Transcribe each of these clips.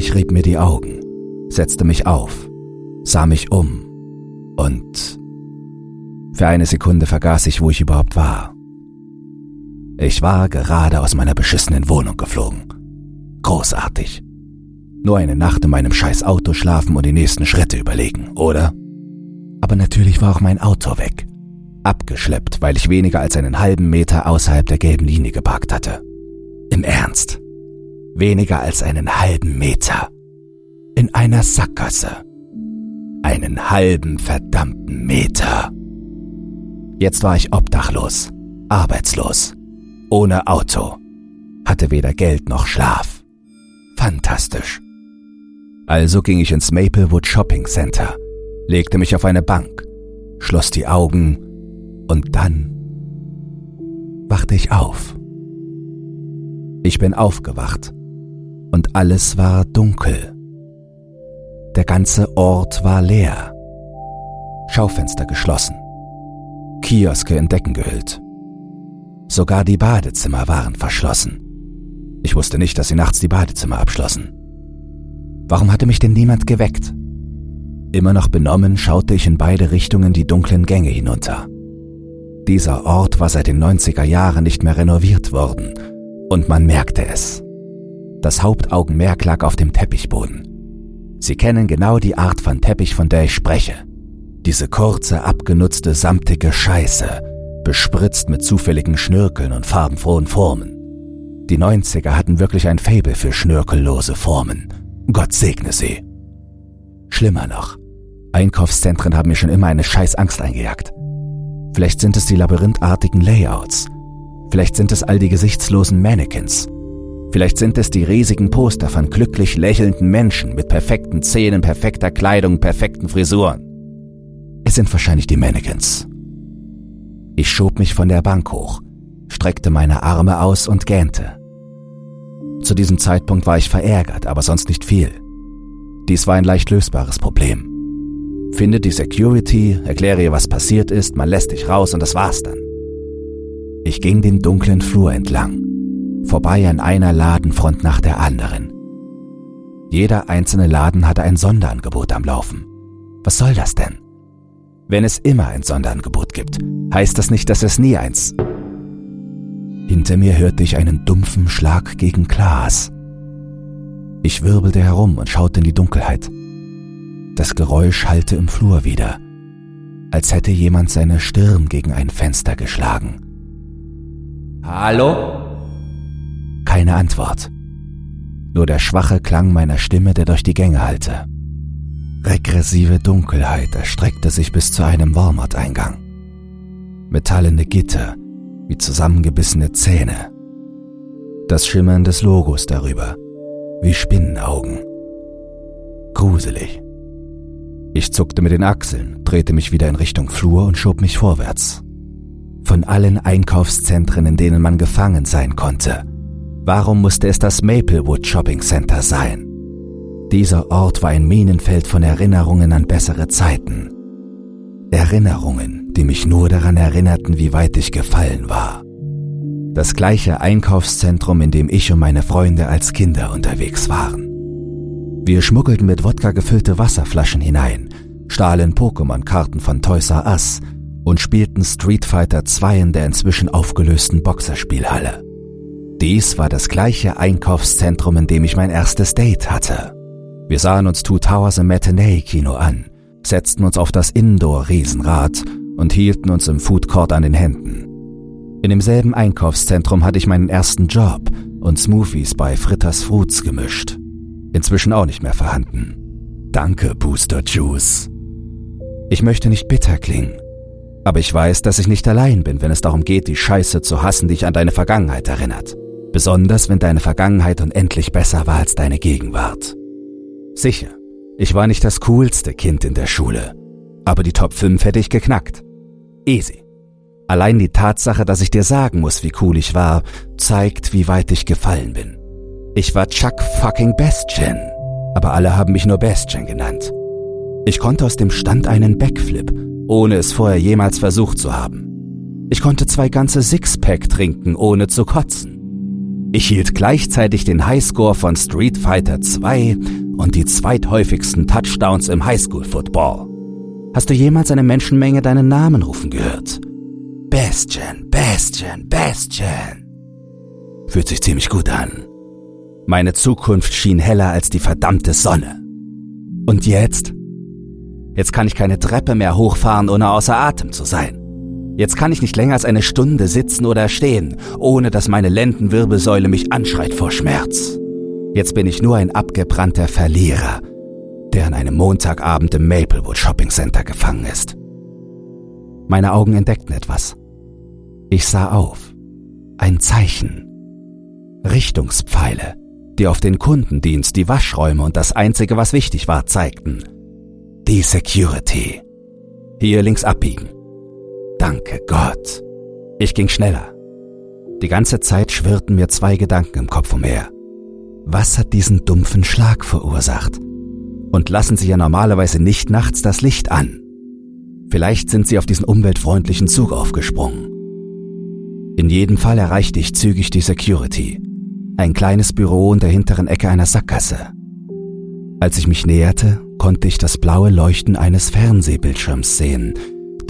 Ich rieb mir die Augen, setzte mich auf, sah mich um und für eine Sekunde vergaß ich, wo ich überhaupt war. Ich war gerade aus meiner beschissenen Wohnung geflogen. Großartig. Nur eine Nacht in meinem scheiß Auto schlafen und die nächsten Schritte überlegen, oder? Aber natürlich war auch mein Auto weg. Abgeschleppt, weil ich weniger als einen halben Meter außerhalb der gelben Linie geparkt hatte. Im Ernst. Weniger als einen halben Meter. In einer Sackgasse. Einen halben verdammten Meter. Jetzt war ich obdachlos, arbeitslos, ohne Auto, hatte weder Geld noch Schlaf. Fantastisch. Also ging ich ins Maplewood Shopping Center, legte mich auf eine Bank, schloss die Augen und dann wachte ich auf. Ich bin aufgewacht alles war dunkel. Der ganze Ort war leer. Schaufenster geschlossen. Kioske in Decken gehüllt. Sogar die Badezimmer waren verschlossen. Ich wusste nicht, dass sie nachts die Badezimmer abschlossen. Warum hatte mich denn niemand geweckt? Immer noch benommen schaute ich in beide Richtungen die dunklen Gänge hinunter. Dieser Ort war seit den 90er Jahren nicht mehr renoviert worden und man merkte es. Das Hauptaugenmerk lag auf dem Teppichboden. Sie kennen genau die Art von Teppich, von der ich spreche. Diese kurze, abgenutzte, samtige Scheiße, bespritzt mit zufälligen Schnörkeln und farbenfrohen Formen. Die 90er hatten wirklich ein Faible für schnörkellose Formen. Gott segne sie. Schlimmer noch. Einkaufszentren haben mir schon immer eine scheiß Angst eingejagt. Vielleicht sind es die labyrinthartigen Layouts. Vielleicht sind es all die gesichtslosen Mannequins. Vielleicht sind es die riesigen Poster von glücklich lächelnden Menschen mit perfekten Zähnen, perfekter Kleidung, perfekten Frisuren. Es sind wahrscheinlich die Mannequins. Ich schob mich von der Bank hoch, streckte meine Arme aus und gähnte. Zu diesem Zeitpunkt war ich verärgert, aber sonst nicht viel. Dies war ein leicht lösbares Problem. Finde die Security, erkläre ihr, was passiert ist, man lässt dich raus und das war's dann. Ich ging den dunklen Flur entlang, vorbei an einer Ladenfront nach der anderen. Jeder einzelne Laden hatte ein Sonderangebot am Laufen. Was soll das denn? Wenn es immer ein Sonderangebot gibt, heißt das nicht, dass es nie eins. Hinter mir hörte ich einen dumpfen Schlag gegen Glas. Ich wirbelte herum und schaute in die Dunkelheit. Das Geräusch hallte im Flur wieder, als hätte jemand seine Stirn gegen ein Fenster geschlagen. Hallo? Keine Antwort. Nur der schwache Klang meiner Stimme, der durch die Gänge hallte. Regressive Dunkelheit erstreckte sich bis zu einem Walmart-Eingang. Metallene Gitter, wie zusammengebissene Zähne. Das Schimmern des Logos darüber, wie Spinnenaugen. Gruselig. Ich zuckte mit den Achseln, drehte mich wieder in Richtung Flur und schob mich vorwärts. Von allen Einkaufszentren, in denen man gefangen sein konnte, warum musste es das Maplewood Shopping Center sein? Dieser Ort war ein Minenfeld von Erinnerungen an bessere Zeiten. Erinnerungen, die mich nur daran erinnerten, wie weit ich gefallen war. Das gleiche Einkaufszentrum, in dem ich und meine Freunde als Kinder unterwegs waren. Wir schmuggelten mit Wodka gefüllte Wasserflaschen hinein, stahlen Pokémon-Karten von Toys R Us und spielten Street Fighter 2 in der inzwischen aufgelösten Boxerspielhalle. Dies war das gleiche Einkaufszentrum, in dem ich mein erstes Date hatte. Wir sahen uns Two Towers im Matinee-Kino an, setzten uns auf das Indoor-Riesenrad und hielten uns im Food Court an den Händen. In demselben Einkaufszentrum hatte ich meinen ersten Job und Smoothies bei Fritters Fruits gemischt. Inzwischen auch nicht mehr vorhanden. Danke, Booster Juice. Ich möchte nicht bitter klingen, aber ich weiß, dass ich nicht allein bin, wenn es darum geht, die Scheiße zu hassen, die dich an deine Vergangenheit erinnert. Besonders wenn deine Vergangenheit unendlich besser war als deine Gegenwart. Sicher, ich war nicht das coolste Kind in der Schule, aber die Top 5 hätte ich geknackt. Easy. Allein die Tatsache, dass ich dir sagen muss, wie cool ich war, zeigt, wie weit ich gefallen bin. Ich war Chuck fucking Bestien, aber alle haben mich nur Bestien genannt. Ich konnte aus dem Stand einen Backflip, ohne es vorher jemals versucht zu haben. Ich konnte zwei ganze Sixpack trinken, ohne zu kotzen. Ich hielt gleichzeitig den Highscore von Street Fighter 2 und die zweithäufigsten Touchdowns im Highschool Football. Hast du jemals eine Menschenmenge deinen Namen rufen gehört? Bastian, Bastian, Bastian. Fühlt sich ziemlich gut an. Meine Zukunft schien heller als die verdammte Sonne. Und jetzt? Jetzt kann ich keine Treppe mehr hochfahren, ohne außer Atem zu sein. Jetzt kann ich nicht länger als eine Stunde sitzen oder stehen, ohne dass meine Lendenwirbelsäule mich anschreit vor Schmerz. Jetzt bin ich nur ein abgebrannter Verlierer, der an einem Montagabend im Maplewood Shopping Center gefangen ist. Meine Augen entdeckten etwas. Ich sah auf. Ein Zeichen. Richtungspfeile, die auf den Kundendienst, die Waschräume und das Einzige, was wichtig war, zeigten. Die Security. Hier links abbiegen. Danke Gott. Ich ging schneller. Die ganze Zeit schwirrten mir zwei Gedanken im Kopf umher. Was hat diesen dumpfen Schlag verursacht? Und lassen Sie ja normalerweise nicht nachts das Licht an. Vielleicht sind Sie auf diesen umweltfreundlichen Zug aufgesprungen. In jedem Fall erreichte ich zügig die Security. Ein kleines Büro in der hinteren Ecke einer Sackgasse. Als ich mich näherte, konnte ich das blaue Leuchten eines Fernsehbildschirms sehen,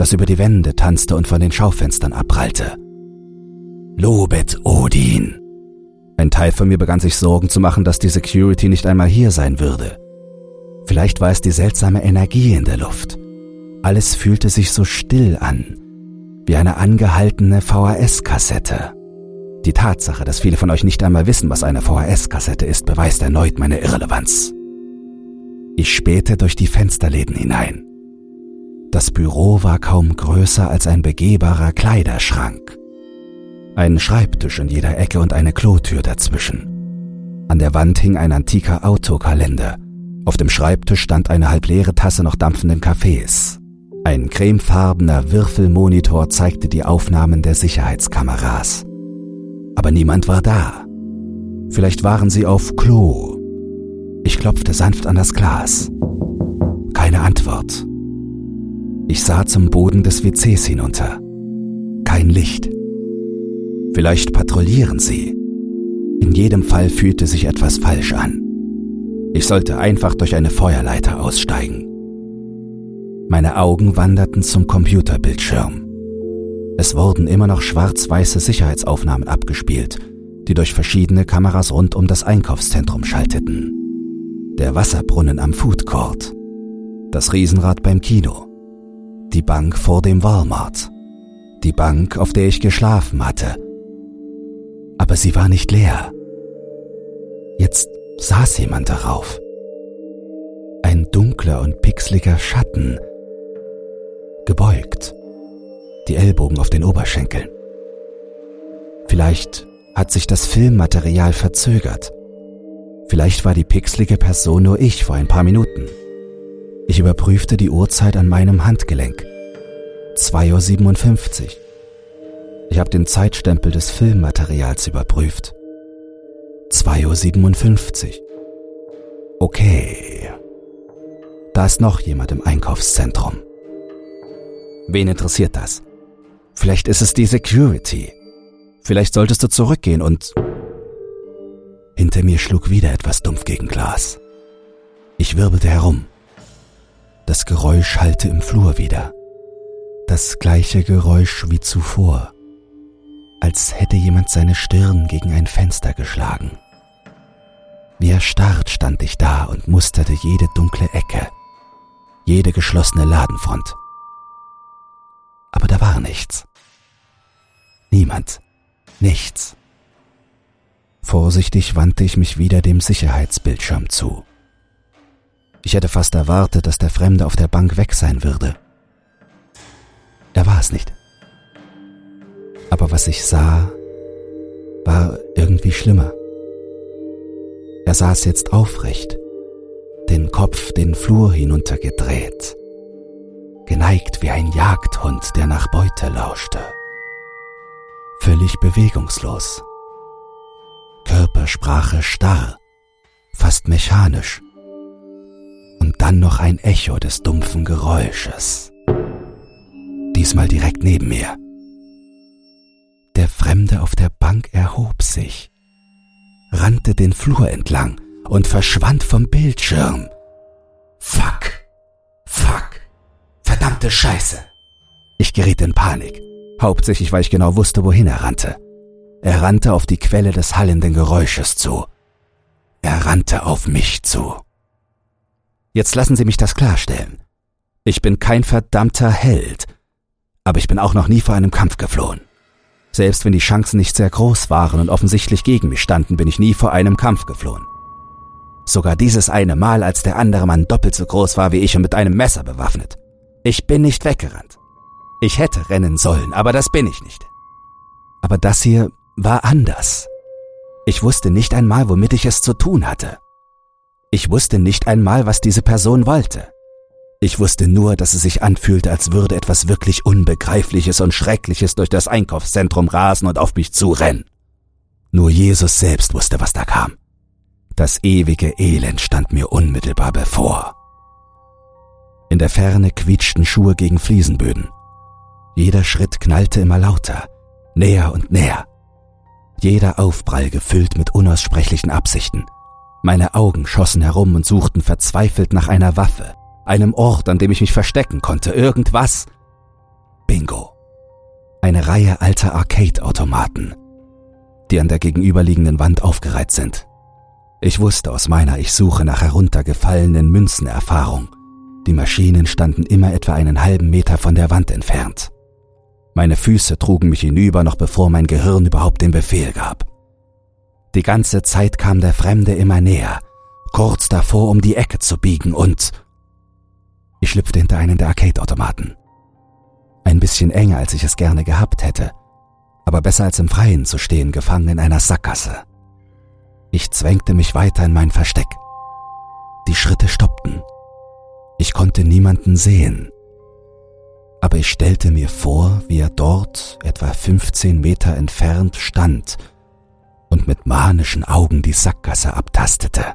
das über die Wände tanzte und von den Schaufenstern abprallte. Lobet Odin! Ein Teil von mir begann sich Sorgen zu machen, dass die Security nicht einmal hier sein würde. Vielleicht war es die seltsame Energie in der Luft. Alles fühlte sich so still an, wie eine angehaltene VHS-Kassette. Die Tatsache, dass viele von euch nicht einmal wissen, was eine VHS-Kassette ist, beweist erneut meine Irrelevanz. Ich spähte durch die Fensterläden hinein. Das Büro war kaum größer als ein begehbarer Kleiderschrank. Ein Schreibtisch in jeder Ecke und eine Klotür dazwischen. An der Wand hing ein antiker Autokalender. Auf dem Schreibtisch stand eine halbleere Tasse noch dampfenden Kaffees. Ein cremefarbener Würfelmonitor zeigte die Aufnahmen der Sicherheitskameras. Aber niemand war da. Vielleicht waren sie auf Klo. Ich klopfte sanft an das Glas. Keine Antwort. Ich sah zum Boden des WCs hinunter. Kein Licht. Vielleicht patrouillieren sie. In jedem Fall fühlte sich etwas falsch an. Ich sollte einfach durch eine Feuerleiter aussteigen. Meine Augen wanderten zum Computerbildschirm. Es wurden immer noch schwarz-weiße Sicherheitsaufnahmen abgespielt, die durch verschiedene Kameras rund um das Einkaufszentrum schalteten. Der Wasserbrunnen am Food Court, das Riesenrad beim Kino, die Bank vor dem Walmart, die Bank, auf der ich geschlafen hatte. Aber sie war nicht leer. Jetzt saß jemand darauf. Ein dunkler und pixeliger Schatten, gebeugt, die Ellbogen auf den Oberschenkeln. Vielleicht hat sich das Filmmaterial verzögert. Vielleicht war die pixelige Person nur ich vor ein paar Minuten. Ich überprüfte die Uhrzeit an meinem Handgelenk. 2.57 Uhr. Ich habe den Zeitstempel des Filmmaterials überprüft. 2.57 Uhr. Okay. Da ist noch jemand im Einkaufszentrum. Wen interessiert das? Vielleicht ist es die Security. Vielleicht solltest du zurückgehen und... Hinter mir schlug wieder etwas dumpf gegen Glas. Ich wirbelte herum. Das Geräusch hallte im Flur wieder. Das gleiche Geräusch wie zuvor, als hätte jemand seine Stirn gegen ein Fenster geschlagen. Wie erstarrt stand ich da und musterte jede dunkle Ecke, jede geschlossene Ladenfront. Aber da war nichts. Niemand. Nichts. Vorsichtig wandte ich mich wieder dem Sicherheitsbildschirm zu. Ich hätte fast erwartet, dass der Fremde auf der Bank weg sein würde. Er war es nicht. Aber was ich sah, war irgendwie schlimmer. Er saß jetzt aufrecht, den Kopf den Flur hinuntergedreht, geneigt wie ein Jagdhund, der nach Beute lauschte. Völlig bewegungslos. Körpersprache starr, fast mechanisch dann noch ein Echo des dumpfen Geräusches. Diesmal direkt neben mir. Der Fremde auf der Bank erhob sich, rannte den Flur entlang und verschwand vom Bildschirm. Fuck. Fuck. Verdammte Scheiße. Ich geriet in Panik, hauptsächlich weil ich genau wusste, wohin er rannte. Er rannte auf die Quelle des hallenden Geräusches zu. Er rannte auf mich zu. Jetzt lassen Sie mich das klarstellen. Ich bin kein verdammter Held, aber ich bin auch noch nie vor einem Kampf geflohen. Selbst wenn die Chancen nicht sehr groß waren und offensichtlich gegen mich standen, bin ich nie vor einem Kampf geflohen. Sogar dieses eine Mal, als der andere Mann doppelt so groß war wie ich und mit einem Messer bewaffnet. Ich bin nicht weggerannt. Ich hätte rennen sollen, aber das bin ich nicht. Aber das hier war anders. Ich wusste nicht einmal, womit ich es zu tun hatte. Ich wusste nicht einmal, was diese Person wollte. Ich wusste nur, dass es sich anfühlte, als würde etwas wirklich Unbegreifliches und Schreckliches durch das Einkaufszentrum rasen und auf mich zurennen. Nur Jesus selbst wusste, was da kam. Das ewige Elend stand mir unmittelbar bevor. In der Ferne quietschten Schuhe gegen Fliesenböden. Jeder Schritt knallte immer lauter, näher und näher. Jeder Aufprall gefüllt mit unaussprechlichen Absichten. Meine Augen schossen herum und suchten verzweifelt nach einer Waffe, einem Ort, an dem ich mich verstecken konnte, irgendwas. Bingo. Eine Reihe alter Arcade-Automaten, die an der gegenüberliegenden Wand aufgereiht sind. Ich wusste aus meiner Ich suche nach heruntergefallenen Münzen Erfahrung. Die Maschinen standen immer etwa einen halben Meter von der Wand entfernt. Meine Füße trugen mich hinüber, noch bevor mein Gehirn überhaupt den Befehl gab. Die ganze Zeit kam der Fremde immer näher, kurz davor, um die Ecke zu biegen und ich schlüpfte hinter einen der Arcade-Automaten. Ein bisschen enger, als ich es gerne gehabt hätte, aber besser als im Freien zu stehen, gefangen in einer Sackgasse. Ich zwängte mich weiter in mein Versteck. Die Schritte stoppten. Ich konnte niemanden sehen. Aber ich stellte mir vor, wie er dort, etwa 15 Meter entfernt, stand mit manischen Augen die Sackgasse abtastete,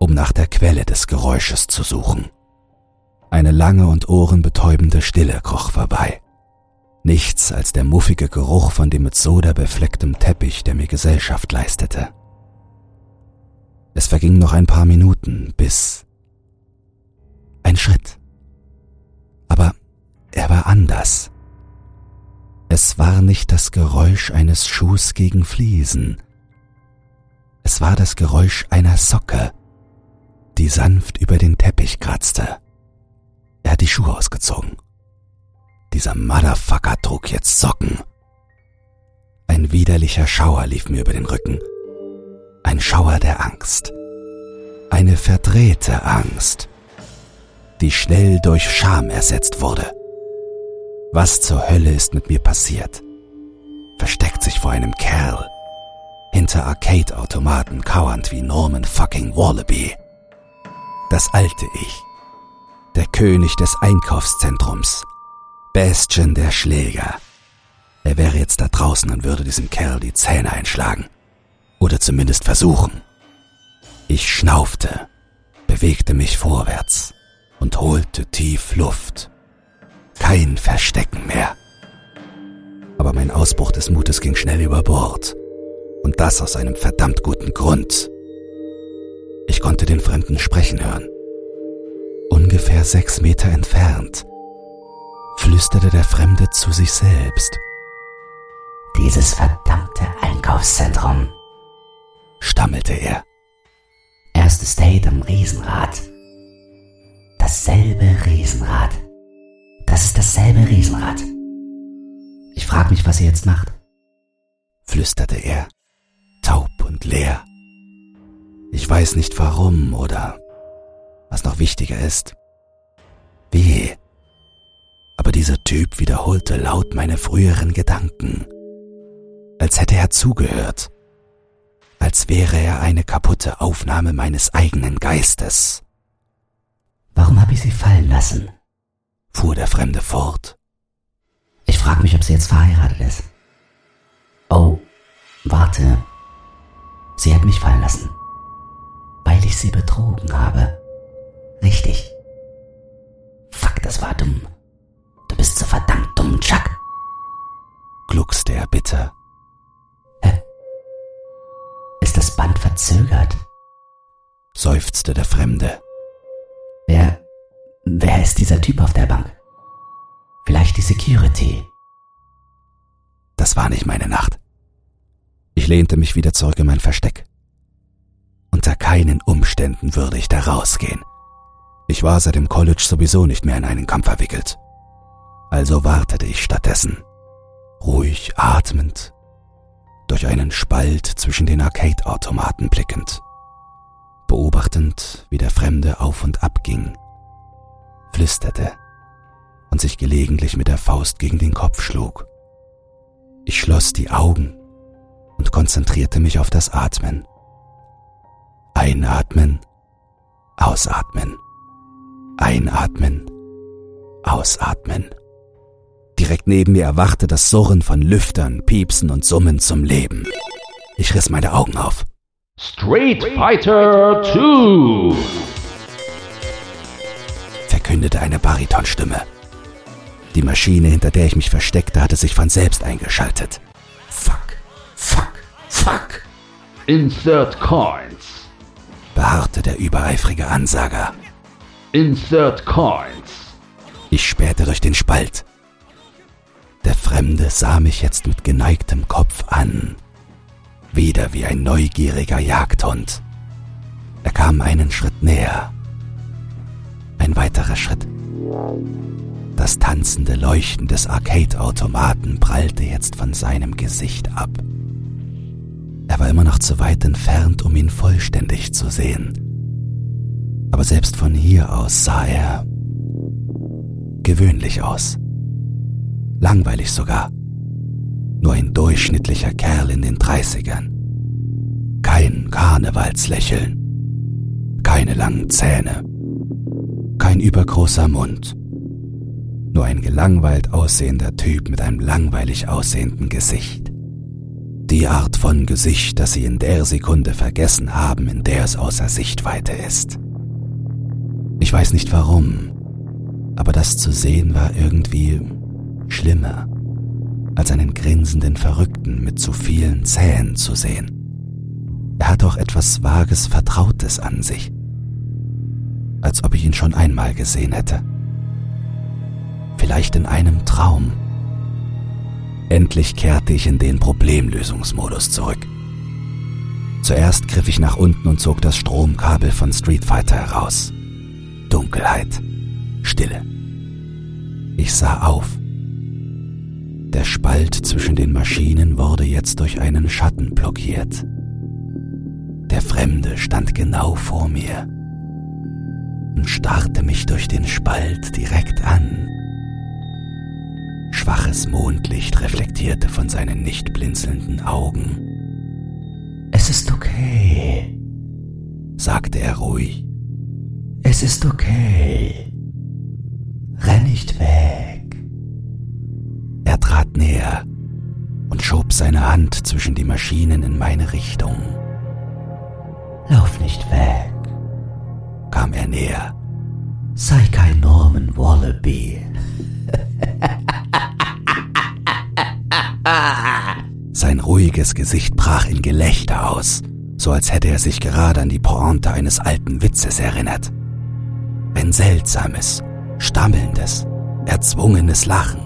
um nach der Quelle des Geräusches zu suchen. Eine lange und ohrenbetäubende Stille kroch vorbei. Nichts als der muffige Geruch von dem mit Soda beflecktem Teppich, der mir Gesellschaft leistete. Es vergingen noch ein paar Minuten, bis ein Schritt. Aber er war anders. Es war nicht das Geräusch eines Schuhs gegen Fliesen. Es war das Geräusch einer Socke, die sanft über den Teppich kratzte. Er hat die Schuhe ausgezogen. Dieser Motherfucker trug jetzt Socken. Ein widerlicher Schauer lief mir über den Rücken. Ein Schauer der Angst. Eine verdrehte Angst, die schnell durch Scham ersetzt wurde. Was zur Hölle ist mit mir passiert? Versteckt sich vor einem Kerl, hinter Arcade-Automaten kauernd wie Norman fucking Wallaby. Das alte Ich der König des Einkaufszentrums, Bastion der Schläger. Er wäre jetzt da draußen und würde diesem Kerl die Zähne einschlagen. Oder zumindest versuchen. Ich schnaufte, bewegte mich vorwärts und holte tief Luft. Kein Verstecken mehr. Aber mein Ausbruch des Mutes ging schnell über Bord. Und das aus einem verdammt guten Grund. Ich konnte den Fremden sprechen hören ungefähr sechs Meter entfernt, flüsterte der Fremde zu sich selbst. Dieses verdammte Einkaufszentrum, stammelte er. Erste State am Riesenrad. Dasselbe Riesenrad. Das ist dasselbe Riesenrad. Ich frage mich, was ihr jetzt macht, flüsterte er, taub und leer. Ich weiß nicht warum oder was noch wichtiger ist. Wie? Aber dieser Typ wiederholte laut meine früheren Gedanken, als hätte er zugehört, als wäre er eine kaputte Aufnahme meines eigenen Geistes. Warum habe ich sie fallen lassen? Fuhr der Fremde fort. Ich frage mich, ob sie jetzt verheiratet ist. Oh, warte. Sie hat mich fallen lassen, weil ich sie betrogen habe. Richtig. Fuck, das war dumm. Du bist so verdammt dumm, Chuck. Gluckste er bitter. Hä? Ist das verzögert, seufzte der Fremde. Wer, wer ist dieser Typ auf der Bank? Vielleicht die Security. Das war nicht meine Nacht. Ich lehnte mich wieder zurück in mein Versteck. Unter keinen Umständen würde ich da rausgehen. Ich war seit dem College sowieso nicht mehr in einen Kampf verwickelt. Also wartete ich stattdessen, ruhig atmend, durch einen Spalt zwischen den Arcade-Automaten blickend, beobachtend, wie der Fremde auf und ab ging, flüsterte und sich gelegentlich mit der Faust gegen den Kopf schlug. Ich schloss die Augen und konzentrierte mich auf das Atmen. Einatmen, ausatmen, einatmen, ausatmen. Direkt neben mir erwachte das Surren von Lüftern, Piepsen und Summen zum Leben. Ich riss meine Augen auf. Street Fighter 2! Verkündete eine Baritonstimme. Die Maschine, hinter der ich mich versteckte, hatte sich von selbst eingeschaltet. Fuck, fuck, fuck, Insert Coins. beharrte der übereifrige Ansager. Insert Coins. Ich spähte durch den Spalt. Der Fremde sah mich jetzt mit geneigtem Kopf an, wieder wie ein neugieriger Jagdhund. Er kam einen Schritt näher. Ein weiterer Schritt. Das tanzende Leuchten des Arcade-Automaten prallte jetzt von seinem Gesicht ab. Er war immer noch zu weit entfernt, um ihn vollständig zu sehen. Aber selbst von hier aus sah er gewöhnlich aus. Langweilig sogar. Nur ein durchschnittlicher Kerl in den Dreißigern. Kein Karnevalslächeln. Keine langen Zähne. Kein übergroßer Mund. Nur ein gelangweilt aussehender Typ mit einem langweilig aussehenden Gesicht. Die Art von Gesicht, das sie in der Sekunde vergessen haben, in der es außer Sichtweite ist. Ich weiß nicht warum, aber das zu sehen war irgendwie schlimmer, als einen grinsenden Verrückten mit zu vielen Zähnen zu sehen. Er hat auch etwas Vages Vertrautes an sich, als ob ich ihn schon einmal gesehen hätte. Vielleicht in einem Traum. Endlich kehrte ich in den Problemlösungsmodus zurück. Zuerst griff ich nach unten und zog das Stromkabel von Street Fighter heraus. Dunkelheit, Stille. Ich sah auf. Der Spalt zwischen den Maschinen wurde jetzt durch einen Schatten blockiert. Der Fremde stand genau vor mir und starrte mich durch den Spalt direkt an. Schwaches Mondlicht reflektierte von seinen nicht blinzelnden Augen. Es ist okay. sagte er ruhig. Es ist okay. Renn nicht weg. Er trat näher und schob seine Hand zwischen die Maschinen in meine Richtung. Lauf nicht weg. Kam er näher. Sei kein Norman Wallaby. Sein ruhiges Gesicht brach in Gelächter aus, so als hätte er sich gerade an die Pointe eines alten Witzes erinnert. Ein seltsames, stammelndes, erzwungenes Lachen,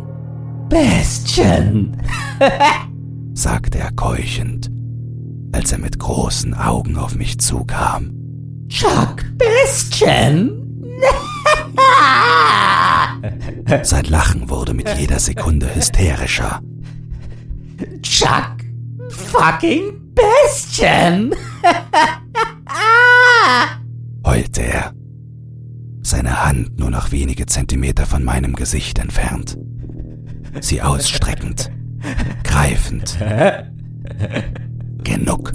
Bestien. sagte er keuchend, als er mit großen Augen auf mich zukam. Chuck Bestien. Sein Lachen wurde mit jeder Sekunde hysterischer. Chuck fucking Bestien. heulte er, seine Hand nur noch wenige Zentimeter von meinem Gesicht entfernt, sie ausstreckend, greifend. Genug.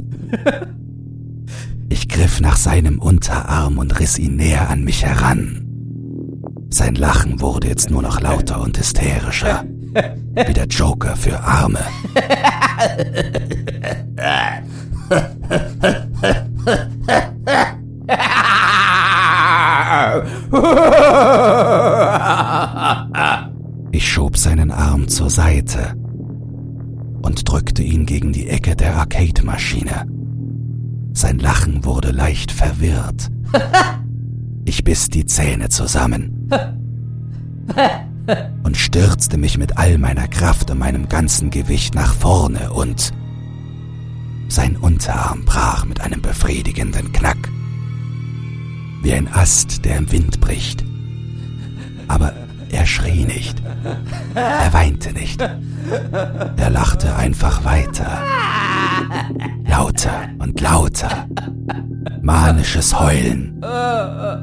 Ich griff nach seinem Unterarm und riss ihn näher an mich heran. Sein Lachen wurde jetzt nur noch lauter und hysterischer, wie der Joker für Arme. Ich schob seinen Arm zur Seite und drückte ihn gegen die Ecke der Arcade-Maschine. Sein Lachen wurde leicht verwirrt. Ich biss die Zähne zusammen und stürzte mich mit all meiner Kraft und meinem ganzen Gewicht nach vorne und sein Unterarm brach mit einem befriedigenden Knack. Wie ein Ast, der im Wind bricht. Aber er schrie nicht. Er weinte nicht. Er lachte einfach weiter. Lauter und lauter. Manisches Heulen.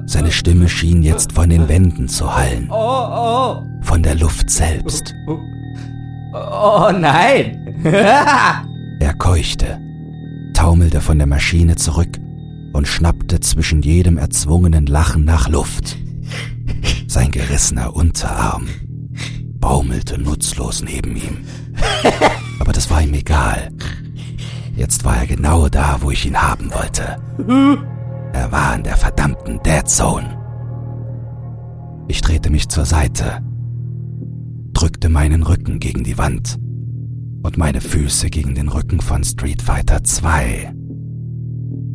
Seine Stimme schien jetzt von den Wänden zu hallen. Von der Luft selbst. Oh nein! Er keuchte, taumelte von der Maschine zurück und schnappte zwischen jedem erzwungenen Lachen nach Luft. Sein gerissener Unterarm baumelte nutzlos neben ihm. Aber das war ihm egal. Jetzt war er genau da, wo ich ihn haben wollte. Er war in der verdammten Dead Zone. Ich drehte mich zur Seite, drückte meinen Rücken gegen die Wand und meine Füße gegen den Rücken von Street Fighter 2.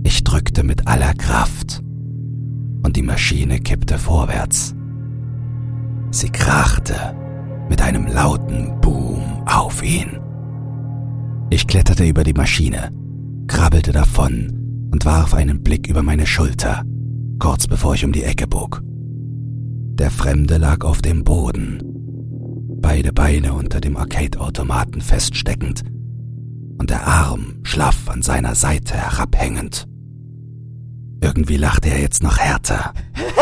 Ich drückte mit aller Kraft und die Maschine kippte vorwärts. Sie krachte mit einem lauten Boom auf ihn. Ich kletterte über die Maschine, krabbelte davon und warf einen Blick über meine Schulter, kurz bevor ich um die Ecke bog. Der Fremde lag auf dem Boden, beide Beine unter dem Arcade-Automaten feststeckend und der Arm schlaff an seiner Seite herabhängend. Irgendwie lachte er jetzt noch härter.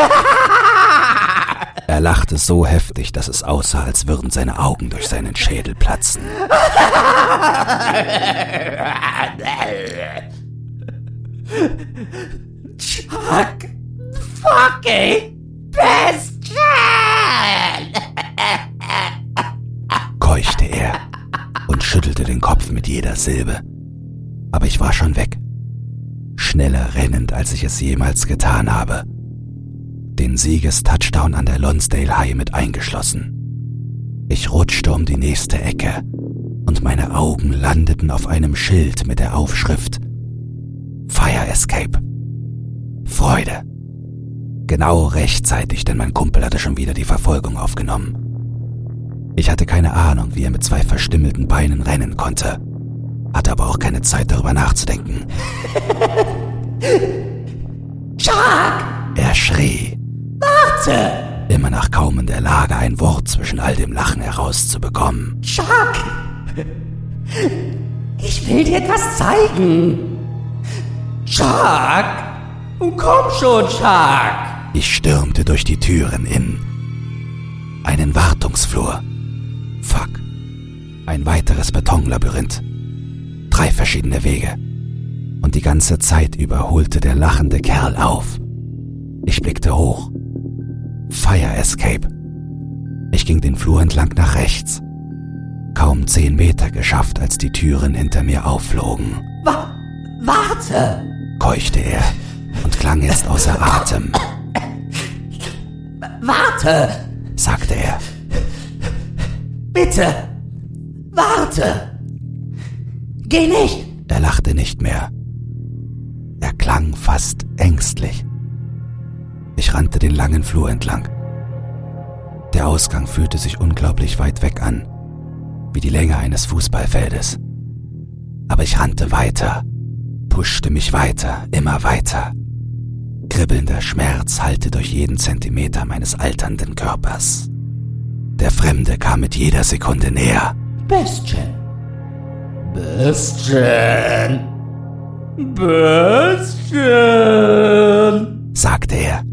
Er lachte so heftig, dass es aussah, als würden seine Augen durch seinen Schädel platzen. Chuck fucking Bestien! keuchte er und schüttelte den Kopf mit jeder Silbe. Aber ich war schon weg. Schneller rennend, als ich es jemals getan habe. Den Siegestouchdown an der Lonsdale High mit eingeschlossen. Ich rutschte um die nächste Ecke und meine Augen landeten auf einem Schild mit der Aufschrift Fire Escape. Freude. Genau rechtzeitig, denn mein Kumpel hatte schon wieder die Verfolgung aufgenommen. Ich hatte keine Ahnung, wie er mit zwei verstümmelten Beinen rennen konnte, hatte aber auch keine Zeit darüber nachzudenken. Chuck! Er schrie, Warte! immer noch kaum in der Lage, ein Wort zwischen all dem Lachen herauszubekommen. Chuck! Ich will dir etwas zeigen. Chuck! Komm schon, Chuck! Ich stürmte durch die Türen in einen Wartungsflur. Fuck. Ein weiteres Betonlabyrinth. Drei verschiedene Wege. Und die ganze Zeit über holte der lachende Kerl auf. Ich blickte hoch. Fire Escape. Ich ging den Flur entlang nach rechts. Kaum zehn Meter geschafft, als die Türen hinter mir aufflogen. Wa warte! Keuchte er und klang jetzt außer Atem, Warte! sagte er. Bitte! Warte! Geh nicht! Er lachte nicht mehr. Er klang fast ängstlich. Ich rannte den langen Flur entlang. Der Ausgang fühlte sich unglaublich weit weg an, wie die Länge eines Fußballfeldes. Aber ich rannte weiter, puschte mich weiter, immer weiter. Kribbelnder Schmerz hallte durch jeden Zentimeter meines alternden Körpers. Der Fremde kam mit jeder Sekunde näher. Bestien! Bestien! Bestien! sagte er,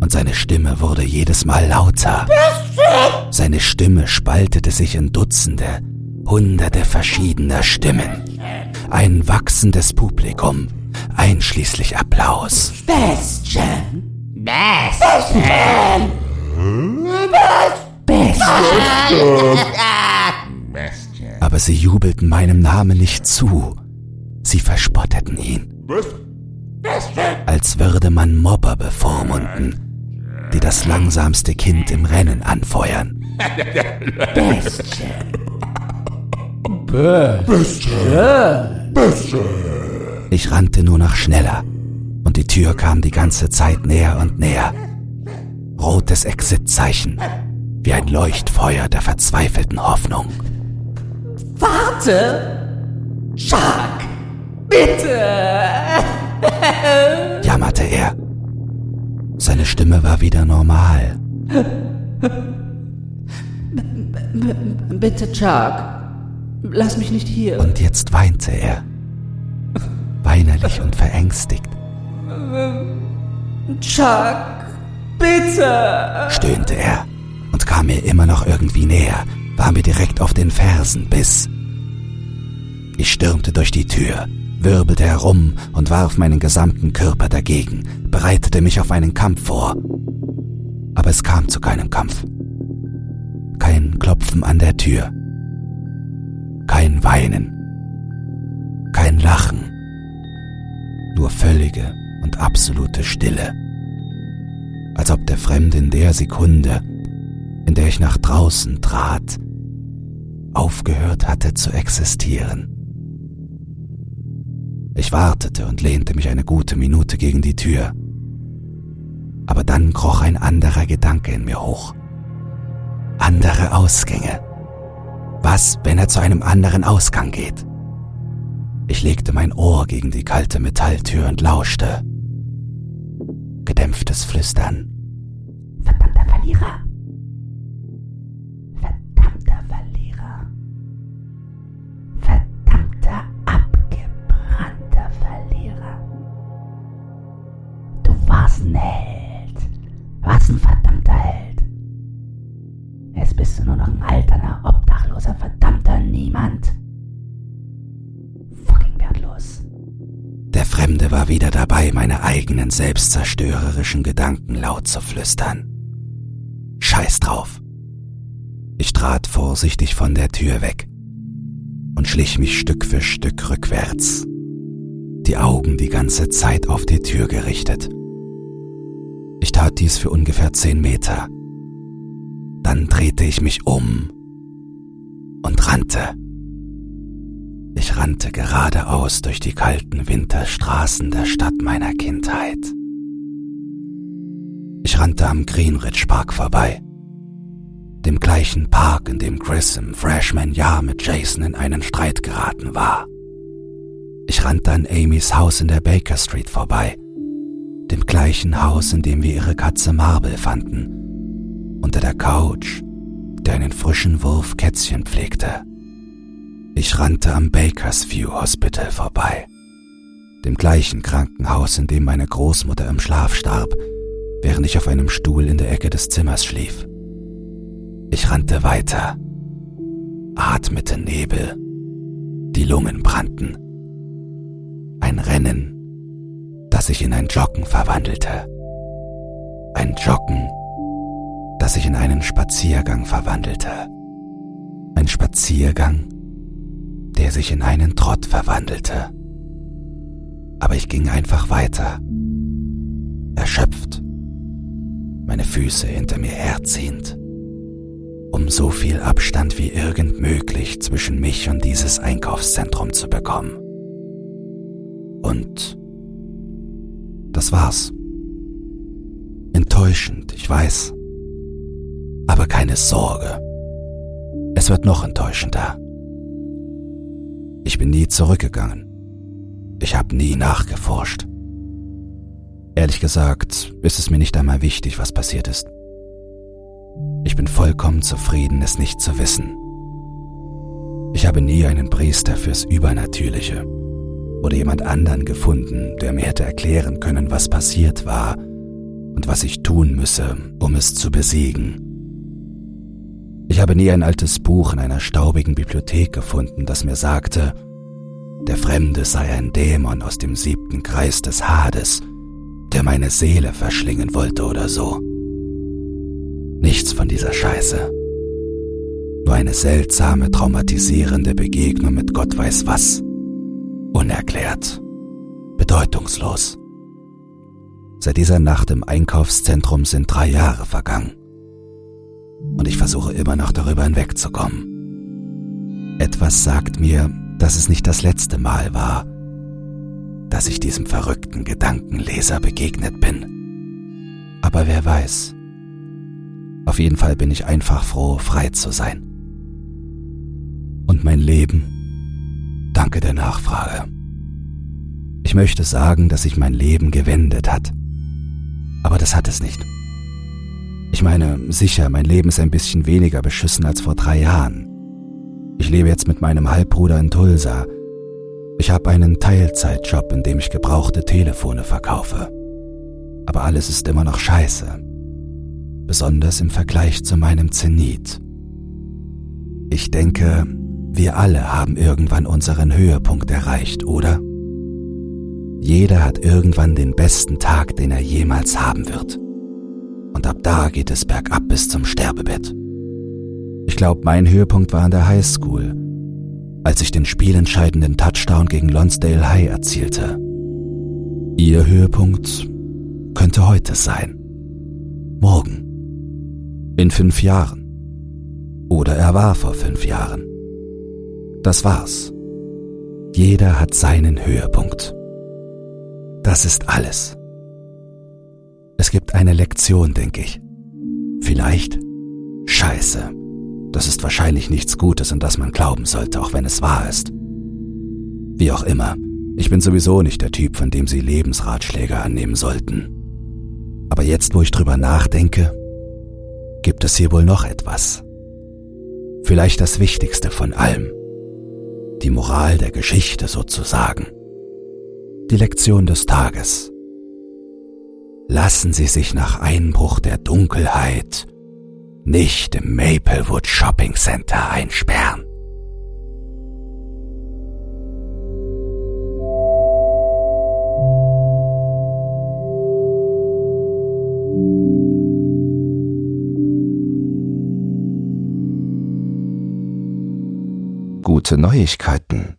und seine Stimme wurde jedes Mal lauter. Seine Stimme spaltete sich in Dutzende, hunderte verschiedener Stimmen. Ein wachsendes Publikum, einschließlich Applaus. Bestien! Bestien! Bestien! Aber sie jubelten meinem Namen nicht zu. Sie verspotteten ihn. Als würde man Mobber bevormunden, die das langsamste Kind im Rennen anfeuern. Bestien! Bestien! Ich rannte nur noch schneller und die Tür kam die ganze Zeit näher und näher. Rotes Exit-Zeichen, wie ein Leuchtfeuer der verzweifelten Hoffnung. Warte! Jacques! Bitte! jammerte er. Seine Stimme war wieder normal. Bitte, Jacques. Lass mich nicht hier. Und jetzt weinte er. Weinerlich und verängstigt. Jacques, bitte! stöhnte er und kam mir immer noch irgendwie näher, war mir direkt auf den Fersen bis. Ich stürmte durch die Tür, wirbelte herum und warf meinen gesamten Körper dagegen, bereitete mich auf einen Kampf vor. Aber es kam zu keinem Kampf. Kein Klopfen an der Tür. Kein Weinen. Kein Lachen. Nur völlige und absolute Stille. Als ob der Fremde in der Sekunde, in der ich nach draußen trat, aufgehört hatte zu existieren. Ich wartete und lehnte mich eine gute Minute gegen die Tür. Aber dann kroch ein anderer Gedanke in mir hoch. Andere Ausgänge. Was, wenn er zu einem anderen Ausgang geht? Ich legte mein Ohr gegen die kalte Metalltür und lauschte. Gedämpftes Flüstern. Verdammter Verlierer! Bist du nur noch ein alterner, obdachloser, verdammter Niemand! Fucking wertlos! Der Fremde war wieder dabei, meine eigenen selbstzerstörerischen Gedanken laut zu flüstern. Scheiß drauf. Ich trat vorsichtig von der Tür weg und schlich mich Stück für Stück rückwärts, die Augen die ganze Zeit auf die Tür gerichtet. Ich tat dies für ungefähr zehn Meter. Dann drehte ich mich um und rannte. Ich rannte geradeaus durch die kalten Winterstraßen der Stadt meiner Kindheit. Ich rannte am Greenridge Park vorbei, dem gleichen Park, in dem Chris im Freshman-Jahr mit Jason in einen Streit geraten war. Ich rannte an Amys Haus in der Baker Street vorbei, dem gleichen Haus, in dem wir ihre Katze Marble fanden, unter der Couch, der einen frischen Wurf Kätzchen pflegte. Ich rannte am Bakersview Hospital vorbei, dem gleichen Krankenhaus, in dem meine Großmutter im Schlaf starb, während ich auf einem Stuhl in der Ecke des Zimmers schlief. Ich rannte weiter, atmete Nebel, die Lungen brannten. Ein Rennen, das sich in ein Joggen verwandelte. Ein Joggen, das sich in einen Spaziergang verwandelte. Ein Spaziergang, der sich in einen Trott verwandelte. Aber ich ging einfach weiter, erschöpft, meine Füße hinter mir herziehend, um so viel Abstand wie irgend möglich zwischen mich und dieses Einkaufszentrum zu bekommen. Und das war's. Enttäuschend, ich weiß. Aber keine Sorge. Es wird noch enttäuschender. Ich bin nie zurückgegangen. Ich habe nie nachgeforscht. Ehrlich gesagt ist es mir nicht einmal wichtig, was passiert ist. Ich bin vollkommen zufrieden, es nicht zu wissen. Ich habe nie einen Priester fürs Übernatürliche oder jemand anderen gefunden, der mir hätte erklären können, was passiert war und was ich tun müsse, um es zu besiegen. Ich habe nie ein altes Buch in einer staubigen Bibliothek gefunden, das mir sagte, der Fremde sei ein Dämon aus dem siebten Kreis des Hades, der meine Seele verschlingen wollte oder so. Nichts von dieser Scheiße. Nur eine seltsame, traumatisierende Begegnung mit Gott weiß was. Unerklärt. Bedeutungslos. Seit dieser Nacht im Einkaufszentrum sind drei Jahre vergangen. Und ich versuche immer noch darüber hinwegzukommen. Etwas sagt mir, dass es nicht das letzte Mal war, dass ich diesem verrückten Gedankenleser begegnet bin. Aber wer weiß. Auf jeden Fall bin ich einfach froh, frei zu sein. Und mein Leben? Danke der Nachfrage. Ich möchte sagen, dass sich mein Leben gewendet hat. Aber das hat es nicht. Ich meine, sicher, mein Leben ist ein bisschen weniger beschissen als vor drei Jahren. Ich lebe jetzt mit meinem Halbbruder in Tulsa. Ich habe einen Teilzeitjob, in dem ich gebrauchte Telefone verkaufe. Aber alles ist immer noch scheiße. Besonders im Vergleich zu meinem Zenit. Ich denke, wir alle haben irgendwann unseren Höhepunkt erreicht, oder? Jeder hat irgendwann den besten Tag, den er jemals haben wird. Und ab da geht es bergab bis zum Sterbebett. Ich glaube, mein Höhepunkt war an der Highschool, als ich den spielentscheidenden Touchdown gegen Lonsdale High erzielte. Ihr Höhepunkt könnte heute sein. Morgen. In fünf Jahren. Oder er war vor fünf Jahren. Das war's. Jeder hat seinen Höhepunkt. Das ist alles. Es gibt eine Lektion, denke ich. Vielleicht Scheiße. Das ist wahrscheinlich nichts Gutes, an das man glauben sollte, auch wenn es wahr ist. Wie auch immer, ich bin sowieso nicht der Typ, von dem Sie Lebensratschläge annehmen sollten. Aber jetzt, wo ich drüber nachdenke, gibt es hier wohl noch etwas. Vielleicht das Wichtigste von allem. Die Moral der Geschichte sozusagen die Lektion des Tages. Lassen Sie sich nach Einbruch der Dunkelheit nicht im Maplewood Shopping Center einsperren. Gute Neuigkeiten.